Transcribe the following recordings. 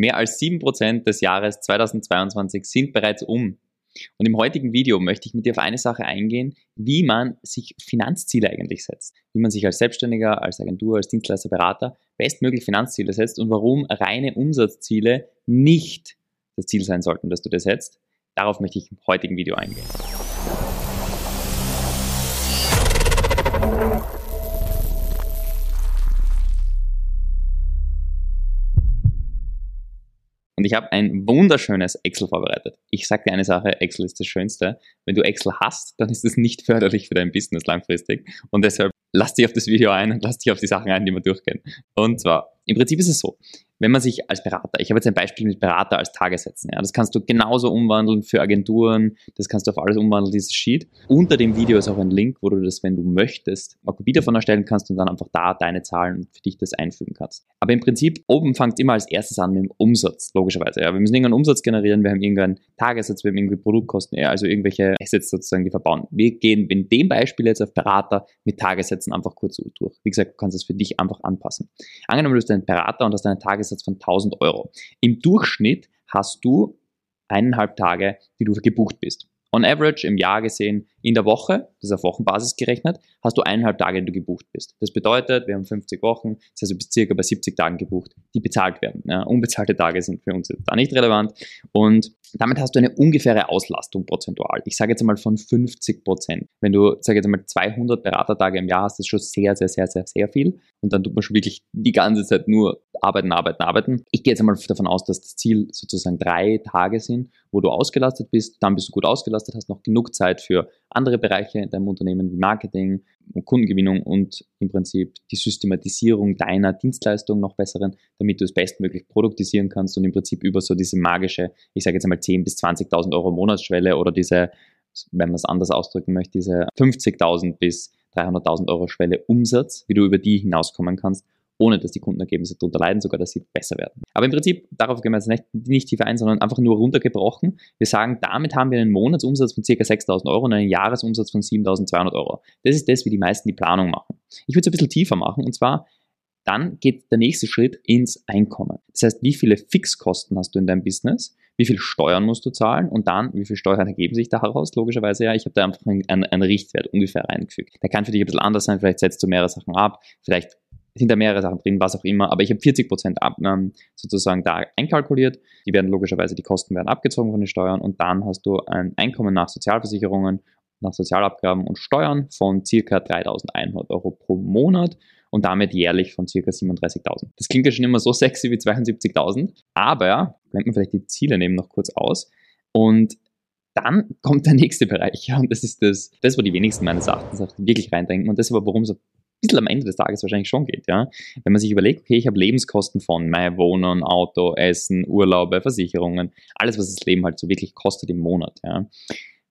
Mehr als 7% des Jahres 2022 sind bereits um. Und im heutigen Video möchte ich mit dir auf eine Sache eingehen, wie man sich Finanzziele eigentlich setzt. Wie man sich als Selbstständiger, als Agentur, als Dienstleister, Berater bestmöglich Finanzziele setzt und warum reine Umsatzziele nicht das Ziel sein sollten, das du dir setzt. Darauf möchte ich im heutigen Video eingehen. Und ich habe ein wunderschönes Excel vorbereitet. Ich sage dir eine Sache, Excel ist das Schönste. Wenn du Excel hast, dann ist es nicht förderlich für dein Business langfristig. Und deshalb lass dich auf das Video ein und lass dich auf die Sachen ein, die wir durchgehen. Und zwar, im Prinzip ist es so, wenn man sich als Berater, ich habe jetzt ein Beispiel mit Berater als Tagessätzen, ja, das kannst du genauso umwandeln für Agenturen, das kannst du auf alles umwandeln, dieses Sheet. Unter dem Video ist auch ein Link, wo du das, wenn du möchtest, eine Kopie davon erstellen kannst und dann einfach da deine Zahlen für dich das einfügen kannst. Aber im Prinzip, oben fängt immer als erstes an mit dem Umsatz, logischerweise. Ja. Wir müssen irgendeinen Umsatz generieren, wir haben irgendeinen Tagessatz, wir haben irgendwie Produktkosten, ja, also irgendwelche Assets sozusagen, die verbauen. Wir gehen in dem Beispiel jetzt auf Berater mit Tagessätzen einfach kurz durch. Wie gesagt, du kannst es für dich einfach anpassen. Angenommen, du bist ein Berater und hast einen Tagessatz von 1000 Euro. Im Durchschnitt hast du eineinhalb Tage, die du gebucht bist. On average im Jahr gesehen in der Woche, das ist auf Wochenbasis gerechnet, hast du eineinhalb Tage, die du gebucht bist. Das bedeutet, wir haben 50 Wochen, das heißt, du bist circa bei 70 Tagen gebucht, die bezahlt werden. Ja, unbezahlte Tage sind für uns da nicht relevant und damit hast du eine ungefähre Auslastung prozentual. Ich sage jetzt einmal von 50 Prozent. Wenn du, sage jetzt einmal 200 Beratertage im Jahr hast, ist schon sehr, sehr, sehr, sehr, sehr viel und dann tut man schon wirklich die ganze Zeit nur arbeiten, arbeiten, arbeiten. Ich gehe jetzt einmal davon aus, dass das Ziel sozusagen drei Tage sind, wo du ausgelastet bist, dann bist du gut ausgelastet, hast noch genug Zeit für andere Bereiche in deinem Unternehmen wie Marketing Kundengewinnung und im Prinzip die Systematisierung deiner Dienstleistung noch besseren, damit du es bestmöglich produktisieren kannst und im Prinzip über so diese magische, ich sage jetzt einmal 10.000 bis 20.000 Euro Monatsschwelle oder diese, wenn man es anders ausdrücken möchte, diese 50.000 bis 300.000 Euro Schwelle Umsatz, wie du über die hinauskommen kannst, ohne dass die Kundenergebnisse darunter leiden, sogar dass sie besser werden. Aber im Prinzip, darauf gehen wir jetzt nicht, nicht tiefer ein, sondern einfach nur runtergebrochen. Wir sagen, damit haben wir einen Monatsumsatz von ca. 6.000 Euro und einen Jahresumsatz von 7.200 Euro. Das ist das, wie die meisten die Planung machen. Ich würde es ein bisschen tiefer machen und zwar dann geht der nächste Schritt ins Einkommen. Das heißt, wie viele Fixkosten hast du in deinem Business? Wie viel Steuern musst du zahlen? Und dann, wie viel Steuern ergeben sich daraus? Logischerweise, ja, ich habe da einfach einen, einen Richtwert ungefähr reingefügt. Der kann für dich ein bisschen anders sein. Vielleicht setzt du mehrere Sachen ab. Vielleicht sind da mehrere Sachen drin, was auch immer, aber ich habe 40 Prozent ähm, sozusagen da einkalkuliert. Die werden logischerweise, die Kosten werden abgezogen von den Steuern und dann hast du ein Einkommen nach Sozialversicherungen, nach Sozialabgaben und Steuern von circa 3.100 Euro pro Monat und damit jährlich von circa 37.000. Das klingt ja schon immer so sexy wie 72.000, aber blenden wir vielleicht die Ziele nehmen noch kurz aus und dann kommt der nächste Bereich, ja, und das ist das, das, wo die wenigsten meines Erachtens wirklich reindenken und das ist aber, worum es bisschen am Ende des Tages wahrscheinlich schon geht, ja. Wenn man sich überlegt, okay, ich habe Lebenskosten von mein Wohnen, Auto, Essen, Urlaube, Versicherungen, alles, was das Leben halt so wirklich kostet im Monat, ja.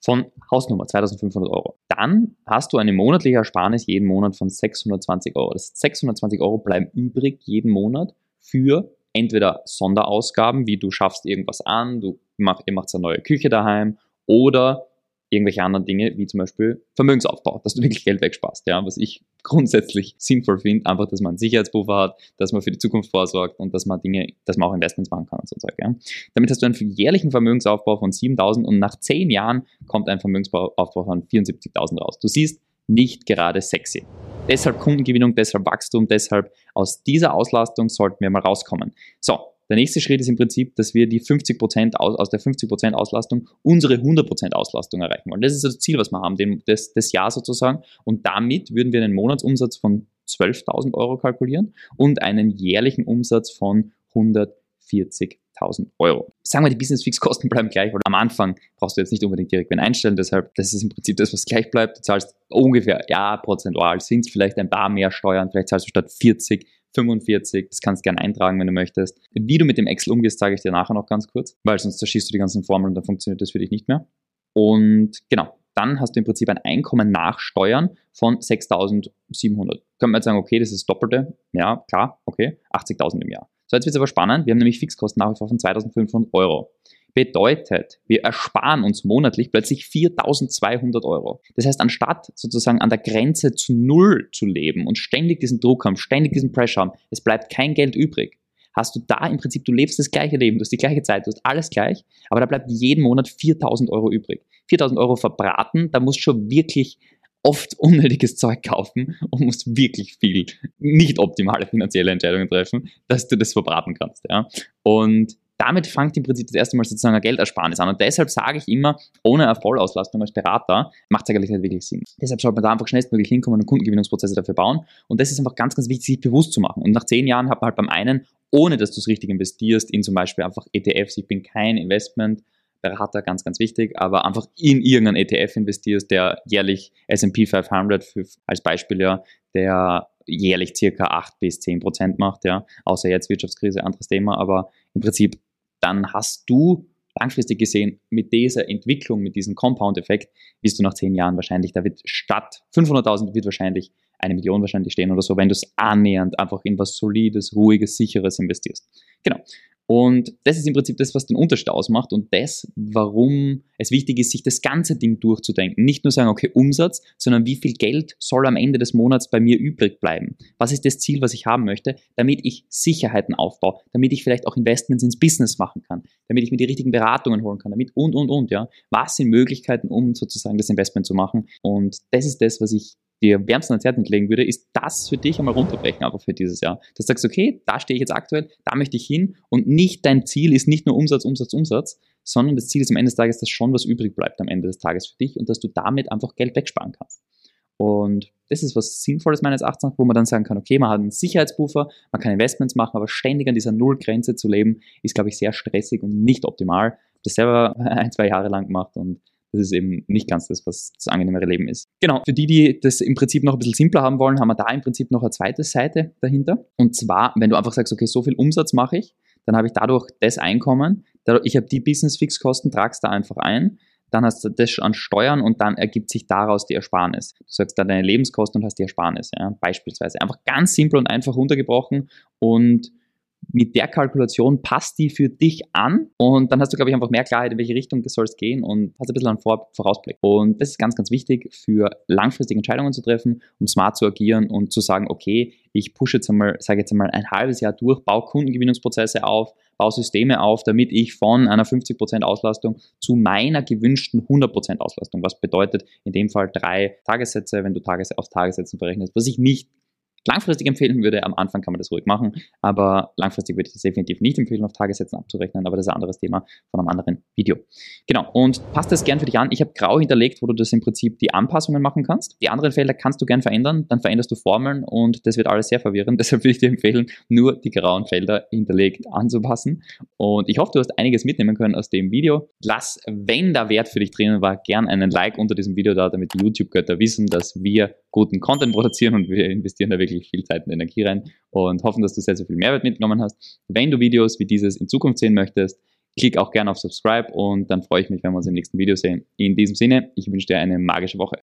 Von Hausnummer 2500 Euro. Dann hast du eine monatliche Ersparnis jeden Monat von 620 Euro. Das 620 Euro bleiben übrig jeden Monat für entweder Sonderausgaben, wie du schaffst irgendwas an, du mach, ihr macht eine neue Küche daheim oder irgendwelche anderen Dinge, wie zum Beispiel Vermögensaufbau, dass du wirklich Geld wegsparst, ja, was ich grundsätzlich sinnvoll finde, einfach, dass man einen Sicherheitspuffer hat, dass man für die Zukunft vorsorgt und dass man Dinge, dass man auch Investments machen kann und so Zeug, ja. Damit hast du einen jährlichen Vermögensaufbau von 7.000 und nach 10 Jahren kommt ein Vermögensaufbau von 74.000 raus. Du siehst, nicht gerade sexy. Deshalb Kundengewinnung, deshalb Wachstum, deshalb aus dieser Auslastung sollten wir mal rauskommen. So, der nächste Schritt ist im Prinzip, dass wir die 50% aus, aus der 50% Auslastung unsere 100% Auslastung erreichen wollen. Das ist das Ziel, was wir haben, den, das, das Jahr sozusagen. Und damit würden wir einen Monatsumsatz von 12.000 Euro kalkulieren und einen jährlichen Umsatz von 140.000 Euro. Sagen wir, die Business-Fixkosten bleiben gleich, weil am Anfang brauchst du jetzt nicht unbedingt direkt wen einstellen, deshalb, das ist im Prinzip das, was gleich bleibt. Du zahlst ungefähr, ja, prozentual sind es vielleicht ein paar mehr Steuern, vielleicht zahlst du statt 40 45, das kannst du gerne eintragen, wenn du möchtest. Wie du mit dem Excel umgehst, zeige ich dir nachher noch ganz kurz, weil sonst zerschießt du die ganzen Formeln und dann funktioniert das für dich nicht mehr. Und genau, dann hast du im Prinzip ein Einkommen nach Steuern von 6.700. Könnte man jetzt sagen, okay, das ist das Doppelte. Ja, klar, okay, 80.000 im Jahr. So, jetzt wird es aber spannend. Wir haben nämlich Fixkosten nach wie vor von 2.500 Euro. Bedeutet, wir ersparen uns monatlich plötzlich 4200 Euro. Das heißt, anstatt sozusagen an der Grenze zu Null zu leben und ständig diesen Druck haben, ständig diesen Pressure haben, es bleibt kein Geld übrig, hast du da im Prinzip, du lebst das gleiche Leben, du hast die gleiche Zeit, du hast alles gleich, aber da bleibt jeden Monat 4000 Euro übrig. 4000 Euro verbraten, da musst du schon wirklich oft unnötiges Zeug kaufen und musst wirklich viel nicht optimale finanzielle Entscheidungen treffen, dass du das verbraten kannst. Ja? Und damit fängt im Prinzip das erste Mal sozusagen ein Geldersparnis an. Und deshalb sage ich immer, ohne eine Vollauslastung als Berater macht es eigentlich nicht wirklich Sinn. Deshalb sollte man da einfach schnellstmöglich hinkommen und Kundengewinnungsprozesse dafür bauen. Und das ist einfach ganz, ganz wichtig, sich bewusst zu machen. Und nach zehn Jahren hat man halt beim einen, ohne dass du es richtig investierst, in zum Beispiel einfach ETFs, ich bin kein Investment, Berater, ganz, ganz wichtig, aber einfach in irgendeinen ETF investierst, der jährlich S&P 500 für, als Beispiel ja, der jährlich circa 8 bis 10 Prozent macht, ja, außer jetzt Wirtschaftskrise, anderes Thema, aber im Prinzip dann hast du langfristig gesehen mit dieser Entwicklung, mit diesem Compound-Effekt, wirst du nach 10 Jahren wahrscheinlich, da wird statt 500.000 wird wahrscheinlich eine Million wahrscheinlich stehen oder so, wenn du es annähernd einfach in was Solides, Ruhiges, Sicheres investierst. Genau. Und das ist im Prinzip das, was den Unterschied ausmacht und das, warum es wichtig ist, sich das ganze Ding durchzudenken. Nicht nur sagen, okay, Umsatz, sondern wie viel Geld soll am Ende des Monats bei mir übrig bleiben? Was ist das Ziel, was ich haben möchte, damit ich Sicherheiten aufbaue, damit ich vielleicht auch Investments ins Business machen kann, damit ich mir die richtigen Beratungen holen kann, damit und, und, und, ja. Was sind Möglichkeiten, um sozusagen das Investment zu machen? Und das ist das, was ich dir wärmsten ans Herz legen würde, ist das für dich einmal runterbrechen, einfach für dieses Jahr. Dass du sagst, okay, da stehe ich jetzt aktuell, da möchte ich hin und nicht dein Ziel ist nicht nur Umsatz, Umsatz, Umsatz, sondern das Ziel ist am Ende des Tages, dass schon was übrig bleibt am Ende des Tages für dich und dass du damit einfach Geld wegsparen kannst. Und das ist was Sinnvolles meines Erachtens, wo man dann sagen kann, okay, man hat einen Sicherheitspuffer, man kann Investments machen, aber ständig an dieser Nullgrenze zu leben, ist, glaube ich, sehr stressig und nicht optimal. Das selber ein, zwei Jahre lang gemacht und das ist eben nicht ganz das, was das angenehmere Leben ist. Genau, für die, die das im Prinzip noch ein bisschen simpler haben wollen, haben wir da im Prinzip noch eine zweite Seite dahinter. Und zwar, wenn du einfach sagst, okay, so viel Umsatz mache ich, dann habe ich dadurch das Einkommen, ich habe die Business-Fixkosten, tragst da einfach ein, dann hast du das an Steuern und dann ergibt sich daraus die Ersparnis. Du sagst da deine Lebenskosten und hast die Ersparnis, ja, beispielsweise. Einfach ganz simpel und einfach runtergebrochen und mit der Kalkulation passt die für dich an und dann hast du, glaube ich, einfach mehr Klarheit, in welche Richtung soll es gehen und hast ein bisschen einen Vor Vorausblick. Und das ist ganz, ganz wichtig für langfristige Entscheidungen zu treffen, um smart zu agieren und zu sagen, okay, ich pushe jetzt einmal, sage jetzt einmal ein halbes Jahr durch, baue Kundengewinnungsprozesse auf, baue Systeme auf, damit ich von einer 50% Auslastung zu meiner gewünschten 100% Auslastung, was bedeutet in dem Fall drei Tagessätze, wenn du Tages auf Tagessätzen verrechnest, was ich nicht langfristig empfehlen würde. Am Anfang kann man das ruhig machen, aber langfristig würde ich das definitiv nicht empfehlen, auf Tagessätzen abzurechnen, aber das ist ein anderes Thema von einem anderen Video. Genau, und passt das gern für dich an. Ich habe grau hinterlegt, wo du das im Prinzip die Anpassungen machen kannst. Die anderen Felder kannst du gern verändern, dann veränderst du Formeln und das wird alles sehr verwirrend. Deshalb würde ich dir empfehlen, nur die grauen Felder hinterlegt anzupassen. Und ich hoffe, du hast einiges mitnehmen können aus dem Video. Lass, wenn da Wert für dich drinnen war, gern einen Like unter diesem Video da, damit die YouTube-Götter wissen, dass wir guten Content produzieren und wir investieren da wirklich viel Zeit und Energie rein und hoffen, dass du sehr, sehr viel Mehrwert mitgenommen hast. Wenn du Videos wie dieses in Zukunft sehen möchtest, klick auch gerne auf Subscribe und dann freue ich mich, wenn wir uns im nächsten Video sehen. In diesem Sinne, ich wünsche dir eine magische Woche.